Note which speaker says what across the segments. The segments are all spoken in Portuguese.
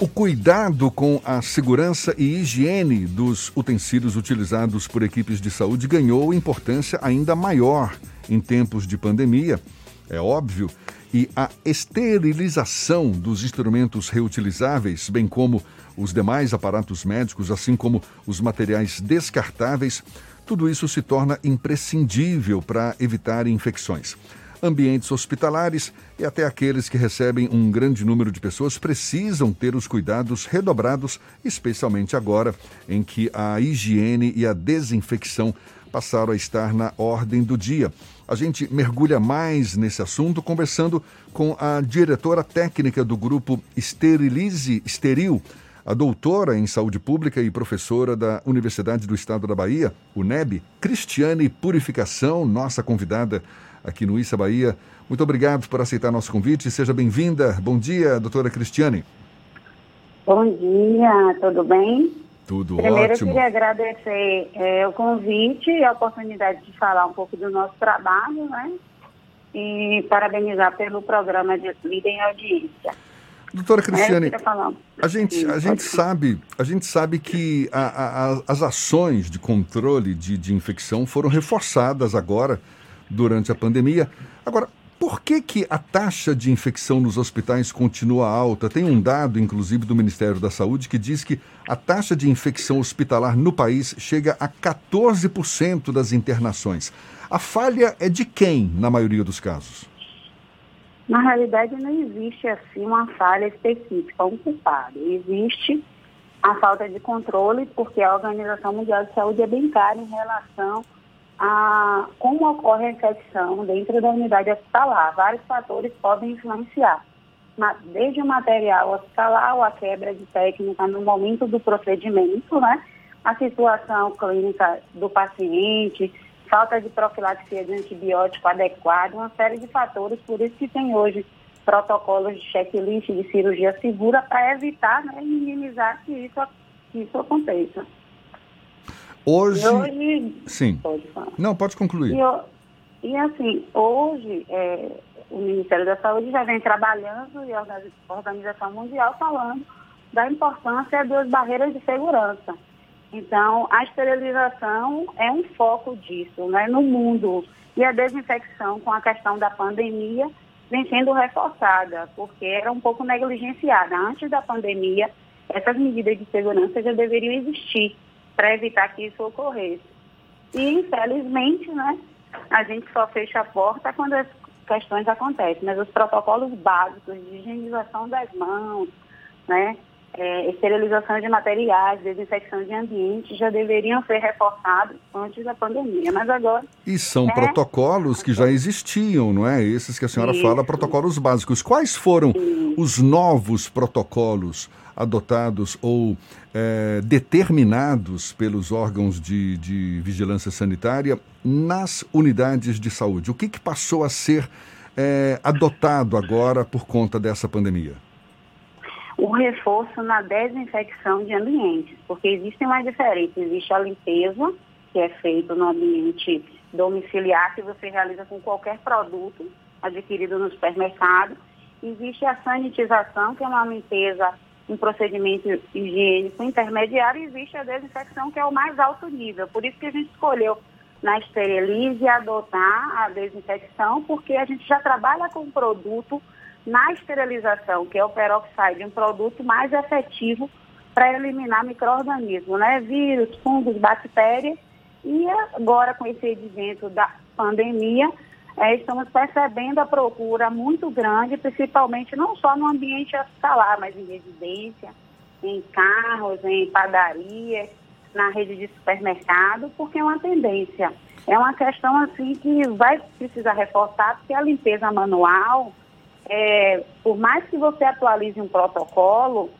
Speaker 1: O cuidado com a segurança e higiene dos utensílios utilizados por equipes de saúde ganhou importância ainda maior em tempos de pandemia, é óbvio, e a esterilização dos instrumentos reutilizáveis, bem como os demais aparatos médicos, assim como os materiais descartáveis, tudo isso se torna imprescindível para evitar infecções ambientes hospitalares e até aqueles que recebem um grande número de pessoas precisam ter os cuidados redobrados, especialmente agora em que a higiene e a desinfecção passaram a estar na ordem do dia. A gente mergulha mais nesse assunto conversando com a diretora técnica do grupo Esterilize Esteril, a doutora em saúde pública e professora da Universidade do Estado da Bahia, UNEB, Cristiane Purificação, nossa convidada aqui no Issa Bahia. Muito obrigado por aceitar nosso convite. Seja bem-vinda. Bom dia, doutora Cristiane.
Speaker 2: Bom dia, tudo bem?
Speaker 1: Tudo
Speaker 2: Primeiro,
Speaker 1: ótimo.
Speaker 2: eu queria agradecer é, o convite e a oportunidade de falar um pouco do nosso trabalho, né? E parabenizar pelo programa de Líder em Audiência.
Speaker 1: Doutora Cristiane,
Speaker 2: É, falar.
Speaker 1: a gente, a gente sabe, a gente sabe que a, a, as ações de controle de, de infecção foram reforçadas agora durante a pandemia. Agora, por que, que a taxa de infecção nos hospitais continua alta? Tem um dado, inclusive, do Ministério da Saúde que diz que a taxa de infecção hospitalar no país chega a 14% das internações. A falha é de quem, na maioria dos casos?
Speaker 2: Na realidade, não existe assim uma falha específica, um culpado. Existe a falta de controle, porque a Organização Mundial de Saúde é bem clara em relação a como ocorre a infecção dentro da unidade hospitalar. Vários fatores podem influenciar, desde o material hospitalar, a quebra de técnica no momento do procedimento, né? a situação clínica do paciente, falta de profilaxia de antibiótico adequado, uma série de fatores, por isso que tem hoje protocolos de checklist de cirurgia segura para evitar né, e minimizar que isso, que isso aconteça.
Speaker 1: Hoje.
Speaker 2: Hoje
Speaker 1: Sim.
Speaker 2: Pode falar.
Speaker 1: Não, pode concluir.
Speaker 2: E, e assim, hoje é, o Ministério da Saúde já vem trabalhando e a Organização Mundial falando da importância das barreiras de segurança. Então, a esterilização é um foco disso, né, no mundo. E a desinfecção com a questão da pandemia vem sendo reforçada, porque era um pouco negligenciada. Antes da pandemia, essas medidas de segurança já deveriam existir para evitar que isso ocorresse. E, infelizmente, né, a gente só fecha a porta quando as questões acontecem, mas os protocolos básicos de higienização das mãos, né, é, esterilização de materiais, desinfecção de ambiente já deveriam ser reforçados antes da pandemia, mas agora...
Speaker 1: E são é... protocolos que já existiam, não é? Esses que a senhora Isso. fala, protocolos básicos. Quais foram os novos protocolos adotados ou é, determinados pelos órgãos de, de, vigilância sanitária nas unidades de saúde? O que, que passou a ser é, adotado agora por conta dessa pandemia?
Speaker 2: O reforço na desinfecção de ambientes, porque existem mais diferenças. Existe a limpeza, que é feita no ambiente domiciliar, que você realiza com qualquer produto adquirido no supermercado. Existe a sanitização, que é uma limpeza um procedimento higiênico intermediário, existe a desinfecção, que é o mais alto nível. Por isso que a gente escolheu na Esterilize adotar a desinfecção, porque a gente já trabalha com um produto na esterilização, que é o peroxide, um produto mais efetivo para eliminar micro-organismos, né? Vírus, fungos, bactérias. E agora, com esse advento da pandemia, é, estamos percebendo a procura muito grande, principalmente não só no ambiente hospitalar, mas em residência, em carros, em padaria, na rede de supermercado, porque é uma tendência. É uma questão assim que vai precisar reforçar, porque a limpeza manual, é, por mais que você atualize um protocolo,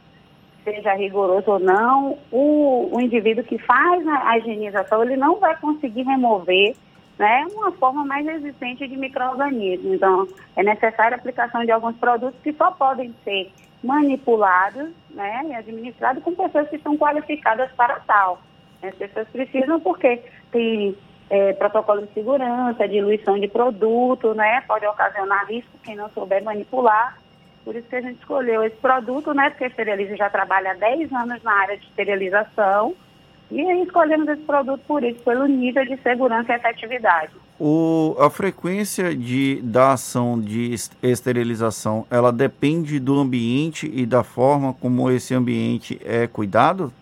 Speaker 2: seja rigoroso ou não, o, o indivíduo que faz a, a higienização, ele não vai conseguir remover né, uma forma mais resistente de micro-organismos. Então, é necessária a aplicação de alguns produtos que só podem ser manipulados né, e administrados com pessoas que estão qualificadas para tal. As pessoas precisam porque tem é, protocolo de segurança, diluição de produto, né, pode ocasionar risco quem não souber manipular. Por isso que a gente escolheu esse produto, né? Porque a Esterilize já trabalha há 10 anos na área de esterilização. E aí escolhemos esse produto por isso, pelo nível de segurança e efetividade.
Speaker 3: O, a frequência de, da ação de esterilização, ela depende do ambiente e da forma como esse ambiente é cuidado?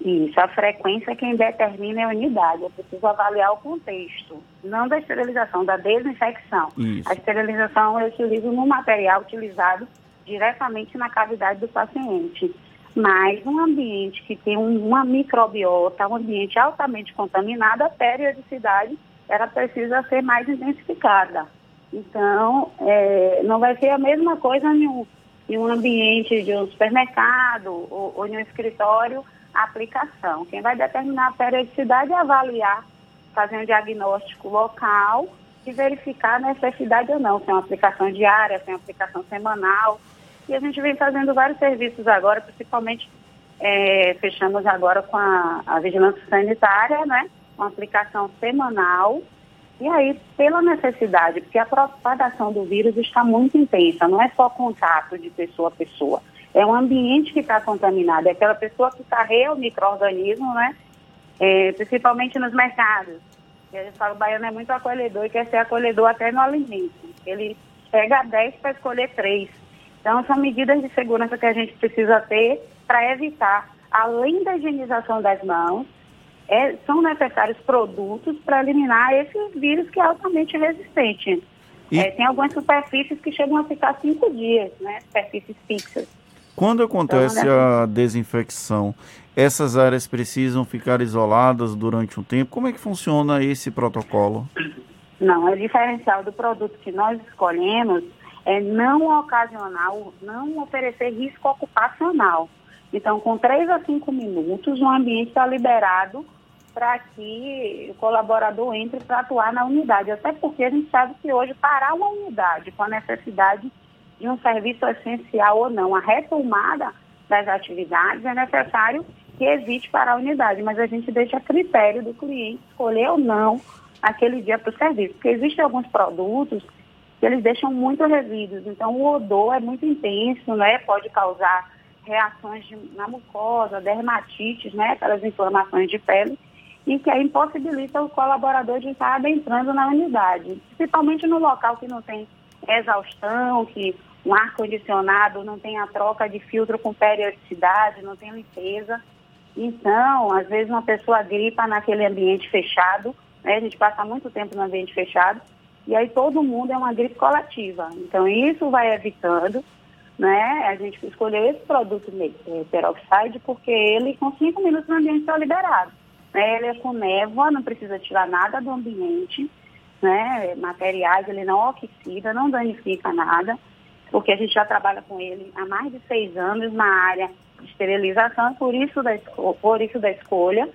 Speaker 2: Isso, a frequência quem determina é a unidade. Eu preciso avaliar o contexto, não da esterilização, da desinfecção. Isso. A esterilização eu utilizo no material utilizado diretamente na cavidade do paciente. Mas um ambiente que tem uma microbiota, um ambiente altamente contaminado, a periodicidade ela precisa ser mais intensificada. Então, é, não vai ser a mesma coisa em um, em um ambiente de um supermercado ou, ou em um escritório a aplicação. Quem vai determinar a periodicidade é avaliar, fazer um diagnóstico local e verificar a necessidade ou não, se é uma aplicação diária, se é uma aplicação semanal. E a gente vem fazendo vários serviços agora, principalmente é, fechamos agora com a, a vigilância sanitária, né? Uma aplicação semanal. E aí, pela necessidade, porque a propagação do vírus está muito intensa, não é só contato de pessoa a pessoa é um ambiente que está contaminado, é aquela pessoa que carrega o microorganismo, né? É, principalmente nos mercados. E a gente fala, o baiano é muito acolhedor e quer ser acolhedor até no alimento. Ele pega 10 para escolher 3. Então, são medidas de segurança que a gente precisa ter para evitar, além da higienização das mãos, é, são necessários produtos para eliminar esse vírus que é altamente resistente. E... É, tem algumas superfícies que chegam a ficar cinco dias, né? Superfícies fixas.
Speaker 3: Quando acontece então, né? a desinfecção, essas áreas precisam ficar isoladas durante um tempo? Como é que funciona esse protocolo?
Speaker 2: Não, o diferencial do produto que nós escolhemos é não ocasionar, não oferecer risco ocupacional. Então, com 3 a 5 minutos, o ambiente está liberado para que o colaborador entre para atuar na unidade. Até porque a gente sabe que hoje parar uma unidade com a necessidade de um serviço essencial ou não, a retomada das atividades é necessário que evite para a unidade, mas a gente deixa a critério do cliente escolher ou não aquele dia para o serviço, porque existem alguns produtos que eles deixam muito resíduos, então o odor é muito intenso, né? Pode causar reações de, na mucosa, dermatites, né? Aquelas inflamações de pele, e que aí impossibilita o colaborador de estar adentrando na unidade, principalmente no local que não tem exaustão, que um ar-condicionado não tem a troca de filtro com periodicidade, não tem limpeza. Então, às vezes uma pessoa gripa naquele ambiente fechado, né? a gente passa muito tempo no ambiente fechado, e aí todo mundo é uma gripe coletiva. Então, isso vai evitando, né? A gente escolheu esse produto é, peroxide porque ele, com cinco minutos no ambiente, está liberado. Né? Ele é com névoa, não precisa tirar nada do ambiente, né? Materiais, ele não oxida, não danifica nada porque a gente já trabalha com ele há mais de seis anos na área de esterilização, por isso da, por isso da escolha.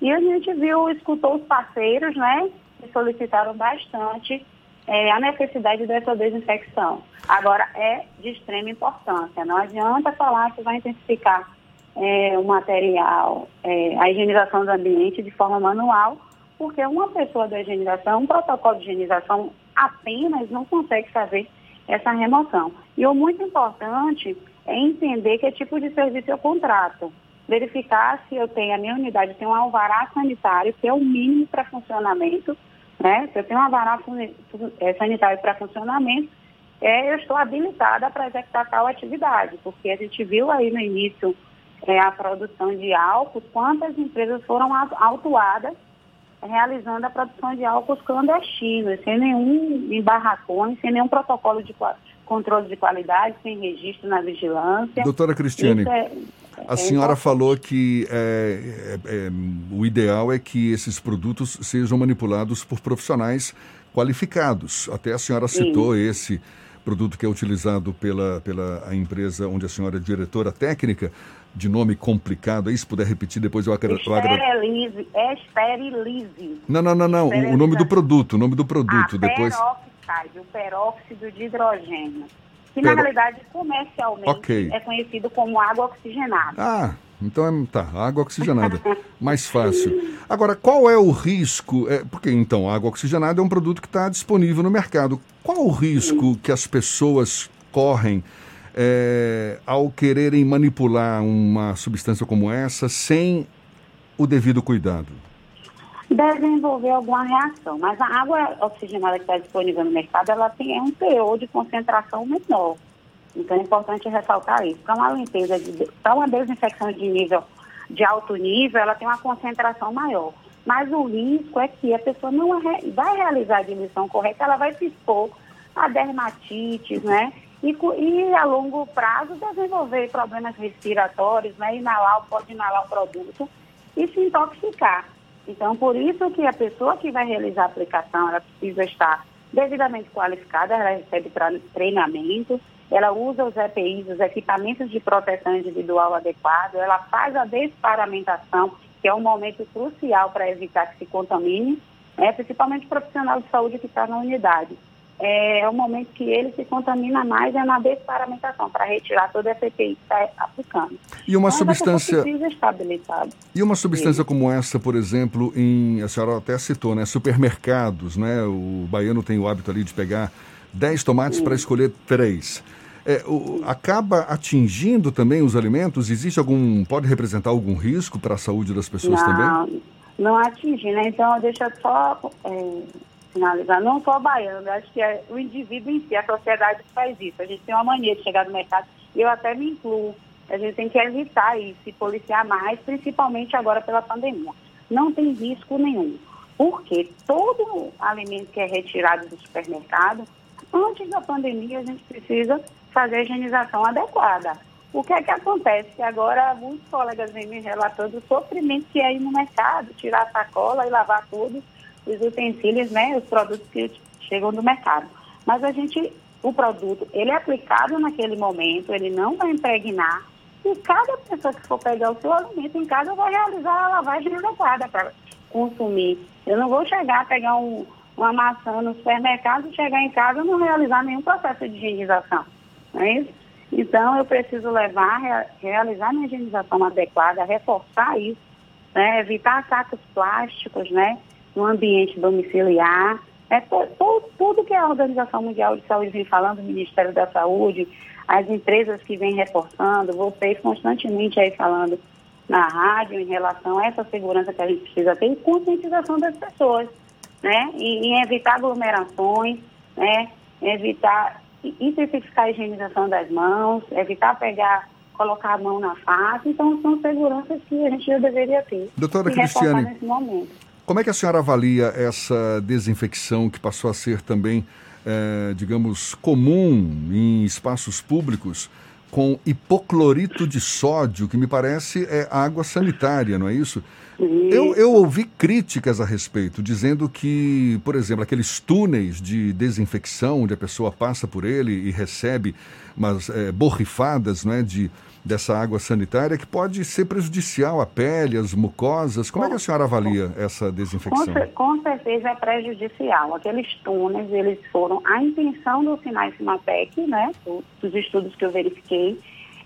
Speaker 2: E a gente viu, escutou os parceiros, né, que solicitaram bastante é, a necessidade dessa desinfecção. Agora, é de extrema importância. Não adianta falar que vai intensificar é, o material, é, a higienização do ambiente de forma manual, porque uma pessoa da higienização, um protocolo de higienização apenas não consegue fazer essa remoção. E o muito importante é entender que tipo de serviço eu contrato. Verificar se eu tenho, a minha unidade tem um alvará sanitário, que é o mínimo para funcionamento, né? Se eu tenho um alvará é, sanitário para funcionamento, é, eu estou habilitada para executar tal atividade, porque a gente viu aí no início é, a produção de álcool, quantas empresas foram autuadas realizando a produção de álcools clandestinos, sem nenhum em barracões, sem nenhum protocolo de controle de qualidade, sem registro na vigilância.
Speaker 1: Doutora Cristiane, é, a é senhora importante. falou que é, é, é, o ideal é que esses produtos sejam manipulados por profissionais qualificados. Até a senhora citou Sim. esse produto que é utilizado pela, pela empresa onde a senhora é diretora técnica, de nome complicado aí, se puder repetir, depois eu agradeço.
Speaker 2: Esterilize, esterilize.
Speaker 1: Não, não, não, não, o nome do produto, o nome do produto,
Speaker 2: a
Speaker 1: depois...
Speaker 2: Peroxide, o peróxido de hidrogênio, que Pero... na realidade comercialmente okay. é conhecido como água oxigenada.
Speaker 1: Ah, então é, tá, água oxigenada, mais fácil. Agora, qual é o risco? É, porque então, água oxigenada é um produto que está disponível no mercado. Qual o risco Sim. que as pessoas incorrem é, ao quererem manipular uma substância como essa sem o devido cuidado?
Speaker 2: Desenvolver alguma reação, mas a água oxigenada que está disponível no mercado, ela tem um teor de concentração menor. Então é importante ressaltar isso. Para uma limpeza, para uma desinfecção de nível de alto nível, ela tem uma concentração maior. Mas o risco é que a pessoa não vai realizar a diluição correta, ela vai se expor a dermatites, né? E, e a longo prazo desenvolver problemas respiratórios, né? Inalar, pode inalar o produto e se intoxicar. Então, por isso que a pessoa que vai realizar a aplicação, ela precisa estar devidamente qualificada, ela recebe treinamento, ela usa os EPIs, os equipamentos de proteção individual adequado, ela faz a desparamentação, que é um momento crucial para evitar que se contamine, né, principalmente o profissional de saúde que está na unidade é, é o momento que ele se contamina mais é na desparamentação, para retirar toda essa EPI que está aplicando.
Speaker 1: E uma Mas substância. E uma substância Sim. como essa, por exemplo, em. A senhora até citou, né? Supermercados, né? O baiano tem o hábito ali de pegar 10 tomates para escolher três. É, o, acaba atingindo também os alimentos? Existe algum. pode representar algum risco para a saúde das pessoas
Speaker 2: não,
Speaker 1: também?
Speaker 2: Não atinge, né? Então deixa só. É finalizar, não só baiano, acho que é o indivíduo em si, a sociedade que faz isso. A gente tem uma mania de chegar no mercado, e eu até me incluo. A gente tem que evitar isso, se policiar mais, principalmente agora pela pandemia. Não tem risco nenhum. Porque todo alimento que é retirado do supermercado, antes da pandemia, a gente precisa fazer a higienização adequada. O que é que acontece? Que agora muitos colegas vêm me relatando o sofrimento que é ir no mercado, tirar a sacola e lavar tudo os utensílios, né, os produtos que chegam do mercado. Mas a gente, o produto, ele é aplicado naquele momento, ele não vai impregnar, e cada pessoa que for pegar o seu alimento em casa vai realizar a lavagem adequada para consumir. Eu não vou chegar, pegar um, uma maçã no supermercado, chegar em casa e não realizar nenhum processo de higienização. Não é isso? Então, eu preciso levar, realizar minha higienização adequada, reforçar isso, né? evitar sacos plásticos, né? No ambiente domiciliar. É, tudo, tudo que a Organização Mundial de Saúde vem falando, o Ministério da Saúde, as empresas que vêm reforçando, vocês constantemente aí falando na rádio em relação a essa segurança que a gente precisa ter e conscientização das pessoas, né? E, e evitar aglomerações, né? Evitar intensificar a higienização das mãos, evitar pegar, colocar a mão na face. Então, são seguranças que a gente já deveria ter.
Speaker 1: Doutora Cristiane, nesse momento. Como é que a senhora avalia essa desinfecção que passou a ser também, é, digamos, comum em espaços públicos com hipoclorito de sódio, que me parece é água sanitária, não é isso? Eu, eu, ouvi críticas a respeito, dizendo que, por exemplo, aqueles túneis de desinfecção, onde a pessoa passa por ele e recebe umas é, borrifadas não é, de, dessa água sanitária que pode ser prejudicial à pele, às mucosas. Como é que a senhora avalia essa desinfecção?
Speaker 2: Com, certeza é prejudicial. Aqueles túneis, eles foram a intenção do Sinai Simapec, né, dos estudos que eu verifiquei,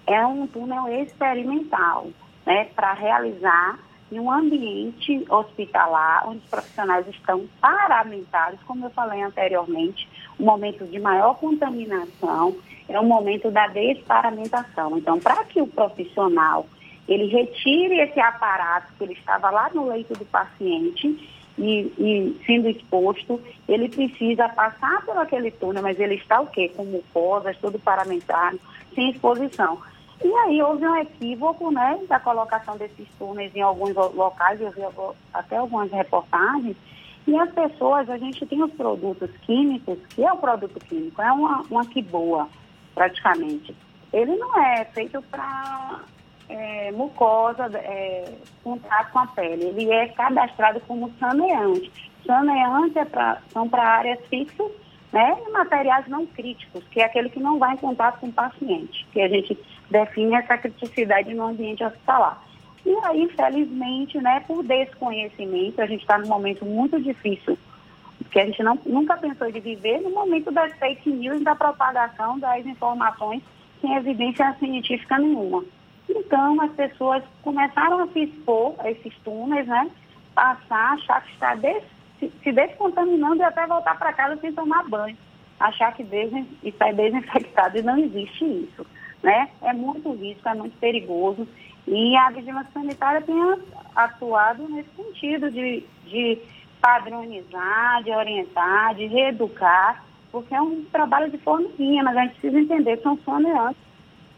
Speaker 2: é um túnel experimental, né, para realizar em um ambiente hospitalar, onde os profissionais estão paramentados, como eu falei anteriormente, um momento de maior contaminação, é o momento da desparamentação. Então, para que o profissional ele retire esse aparato que ele estava lá no leito do paciente e, e, sendo exposto, ele precisa passar por aquele túnel, mas ele está o quê? Com mucosas, todo paramentado, sem exposição. E aí houve um equívoco né, da colocação desses túneis em alguns locais, eu vi até algumas reportagens, e as pessoas, a gente tem os produtos químicos, que é o produto químico, é uma, uma que boa praticamente. Ele não é feito para é, mucosa, é, contato com a pele. Ele é cadastrado como saneante. Saneante é pra, são para áreas fixas né, e materiais não críticos, que é aquele que não vai em contato com o paciente, que a gente define essa criticidade no ambiente hospitalar. E aí, infelizmente, né, por desconhecimento, a gente está num momento muito difícil que a gente não, nunca pensou de viver no momento das fake news, da propagação das informações sem evidência científica nenhuma. Então, as pessoas começaram a se expor a esses túneis, né? Passar, achar que está des, se, descontaminando e até voltar para casa sem tomar banho. achar que está é desinfectado e não existe isso. Né? É muito risco, é muito perigoso e a vigilância sanitária tem atuado nesse sentido de, de padronizar, de orientar, de reeducar, porque é um trabalho de formiguinha, mas a gente precisa entender que são soneantes.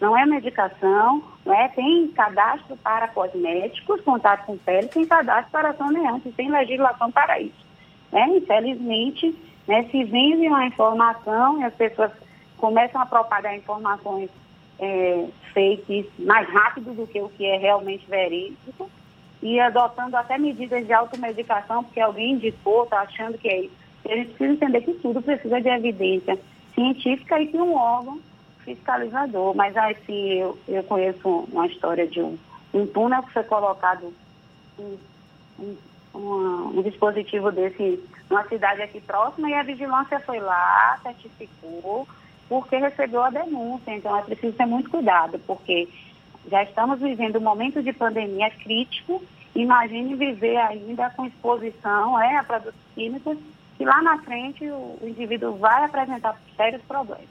Speaker 2: Não é medicação, não é? tem cadastro para cosméticos, contato com pele, tem cadastro para soneantes, tem legislação para isso. Né? Infelizmente, né, se vende uma informação e as pessoas começam a propagar informações é, fake mais rápido do que o que é realmente verídico e adotando até medidas de automedicação, porque alguém indicou, está achando que é isso. E a gente precisa entender que tudo precisa de evidência científica e de um órgão fiscalizador. Mas assim, eu, eu conheço uma história de um, um túnel que foi colocado um dispositivo desse numa cidade aqui próxima e a vigilância foi lá, certificou, porque recebeu a denúncia. Então é preciso ter muito cuidado, porque já estamos vivendo um momento de pandemia crítico. Imagine viver ainda com exposição é, a produtos químicos, que lá na frente o, o indivíduo vai apresentar sérios problemas.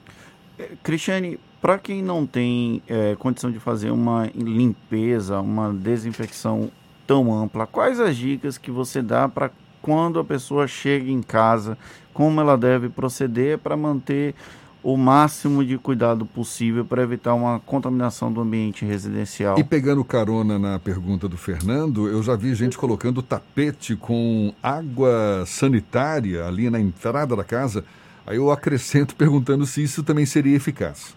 Speaker 3: É, Cristiane, para quem não tem é, condição de fazer uma limpeza, uma desinfecção tão ampla, quais as dicas que você dá para quando a pessoa chega em casa, como ela deve proceder para manter o máximo de cuidado possível para evitar uma contaminação do ambiente residencial.
Speaker 1: E pegando carona na pergunta do Fernando, eu já vi gente colocando tapete com água sanitária ali na entrada da casa. Aí eu acrescento perguntando se isso também seria eficaz.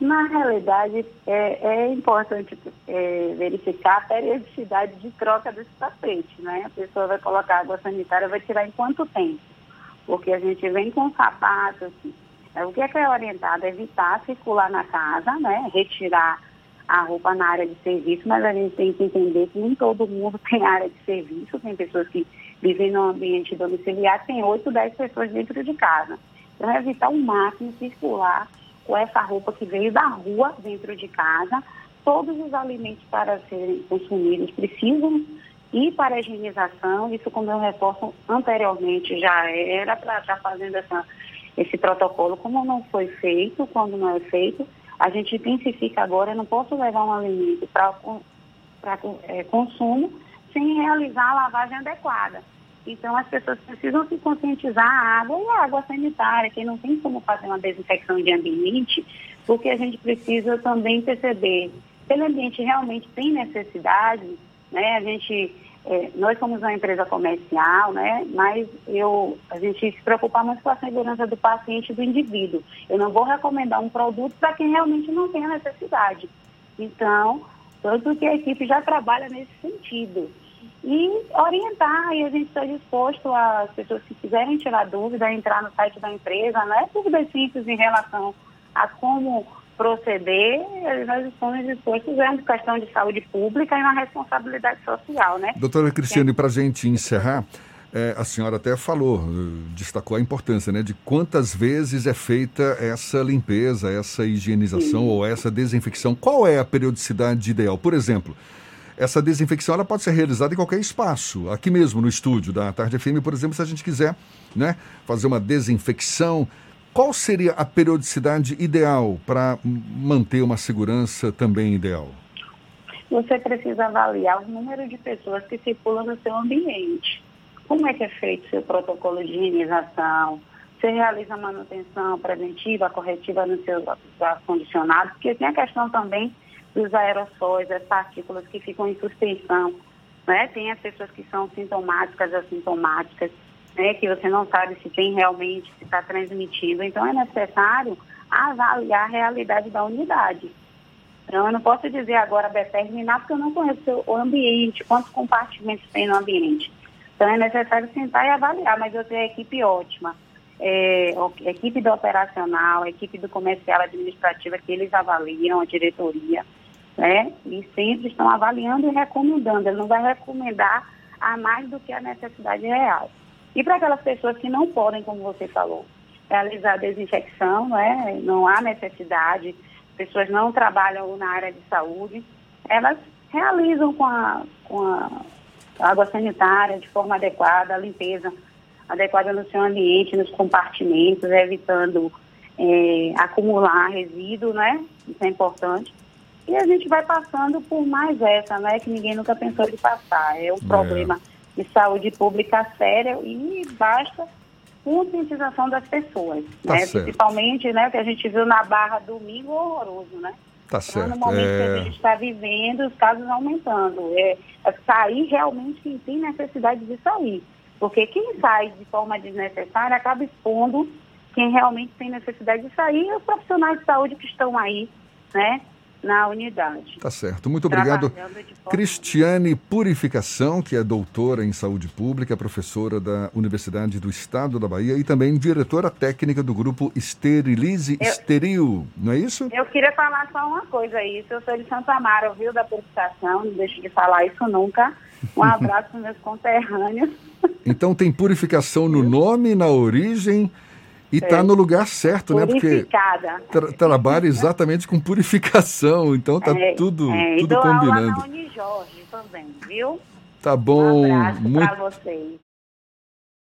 Speaker 2: Na realidade, é, é importante é, verificar a periodicidade de troca desse tapete, né? A pessoa vai colocar água sanitária, vai tirar em quanto tempo? Porque a gente vem com sapatos, o que é que é orientado? Evitar circular na casa, né? Retirar a roupa na área de serviço, mas a gente tem que entender que nem todo mundo tem área de serviço, tem pessoas que vivem no ambiente domiciliar, tem 8, 10 pessoas dentro de casa. Então, é evitar o máximo circular com essa roupa que veio da rua dentro de casa. Todos os alimentos para serem consumidos precisam ir para a higienização. Isso, como eu reforço anteriormente, já era para estar fazendo essa esse protocolo, como não foi feito, quando não é feito, a gente intensifica agora, eu não posso levar um alimento para é, consumo sem realizar a lavagem adequada. Então, as pessoas precisam se conscientizar a água e a água sanitária, que não tem como fazer uma desinfecção de ambiente, porque a gente precisa também perceber se o ambiente realmente tem necessidade, né? A gente é, nós somos uma empresa comercial, né? Mas eu, a gente se preocupa muito com a segurança do paciente e do indivíduo. Eu não vou recomendar um produto para quem realmente não tem a necessidade. Então, tanto que a equipe já trabalha nesse sentido. E orientar, e a gente está disposto às pessoas que quiserem tirar dúvida, entrar no site da empresa, né? Dúvidas simples em relação a como proceder, nós estamos dispostos a uma questão de saúde pública e uma responsabilidade social, né?
Speaker 1: Doutora Cristiane, para a gente encerrar, é, a senhora até falou, destacou a importância, né, de quantas vezes é feita essa limpeza, essa higienização Sim. ou essa desinfecção. Qual é a periodicidade ideal? Por exemplo, essa desinfecção ela pode ser realizada em qualquer espaço, aqui mesmo no estúdio da Tarde FM, por exemplo, se a gente quiser, né, fazer uma desinfecção qual seria a periodicidade ideal para manter uma segurança também ideal?
Speaker 2: Você precisa avaliar o número de pessoas que circulam no seu ambiente. Como é que é feito seu protocolo de higienização? Você realiza manutenção preventiva, corretiva no seu ar-condicionado? Porque tem a questão também dos aerossóis, das partículas que ficam em suspensão. Né? Tem as pessoas que são sintomáticas, assintomáticas né, que você não sabe se tem realmente, se está transmitindo. Então, é necessário avaliar a realidade da unidade. Então, eu não posso dizer agora determinar, porque eu não conheço o ambiente, quantos compartimentos tem no ambiente. Então, é necessário sentar e avaliar, mas eu tenho a equipe ótima. É, equipe do operacional, equipe do comercial administrativa, que eles avaliam, a diretoria, né? E sempre estão avaliando e recomendando. Ele não vai recomendar a mais do que a necessidade real. E para aquelas pessoas que não podem, como você falou, realizar desinfecção, não, é? não há necessidade, pessoas não trabalham na área de saúde, elas realizam com a, com a água sanitária de forma adequada, a limpeza adequada no seu ambiente, nos compartimentos, evitando é, acumular resíduo, né? Isso é importante. E a gente vai passando por mais essa, né? Que ninguém nunca pensou de passar. É um é. problema de saúde pública séria e basta conscientização das pessoas, tá né? Principalmente, né? O que a gente viu na Barra domingo horroroso, né?
Speaker 1: Tá certo.
Speaker 2: Então, no momento é... que a gente está vivendo, os casos aumentando. É, é sair realmente quem tem necessidade de sair. Porque quem sai de forma desnecessária acaba expondo quem realmente tem necessidade de sair e os profissionais de saúde que estão aí, né? Na unidade.
Speaker 1: Tá certo. Muito obrigado. Cristiane Purificação, que é doutora em saúde pública, professora da Universidade do Estado da Bahia e também diretora técnica do grupo Esterilize eu, Esteril, não é isso?
Speaker 2: Eu queria falar só uma coisa aí. Eu sou de Santa Amaro, viu, da purificação, não deixo de falar isso nunca. Um abraço para meus conterrâneos.
Speaker 1: Então tem purificação no nome, na origem e está é. no lugar certo, né? Porque tra trabalha exatamente com purificação, então tá é, tudo, é. tudo combinando. Aula
Speaker 2: na Unijorge também, viu?
Speaker 1: Tá bom.
Speaker 2: Um abraço muito... vocês.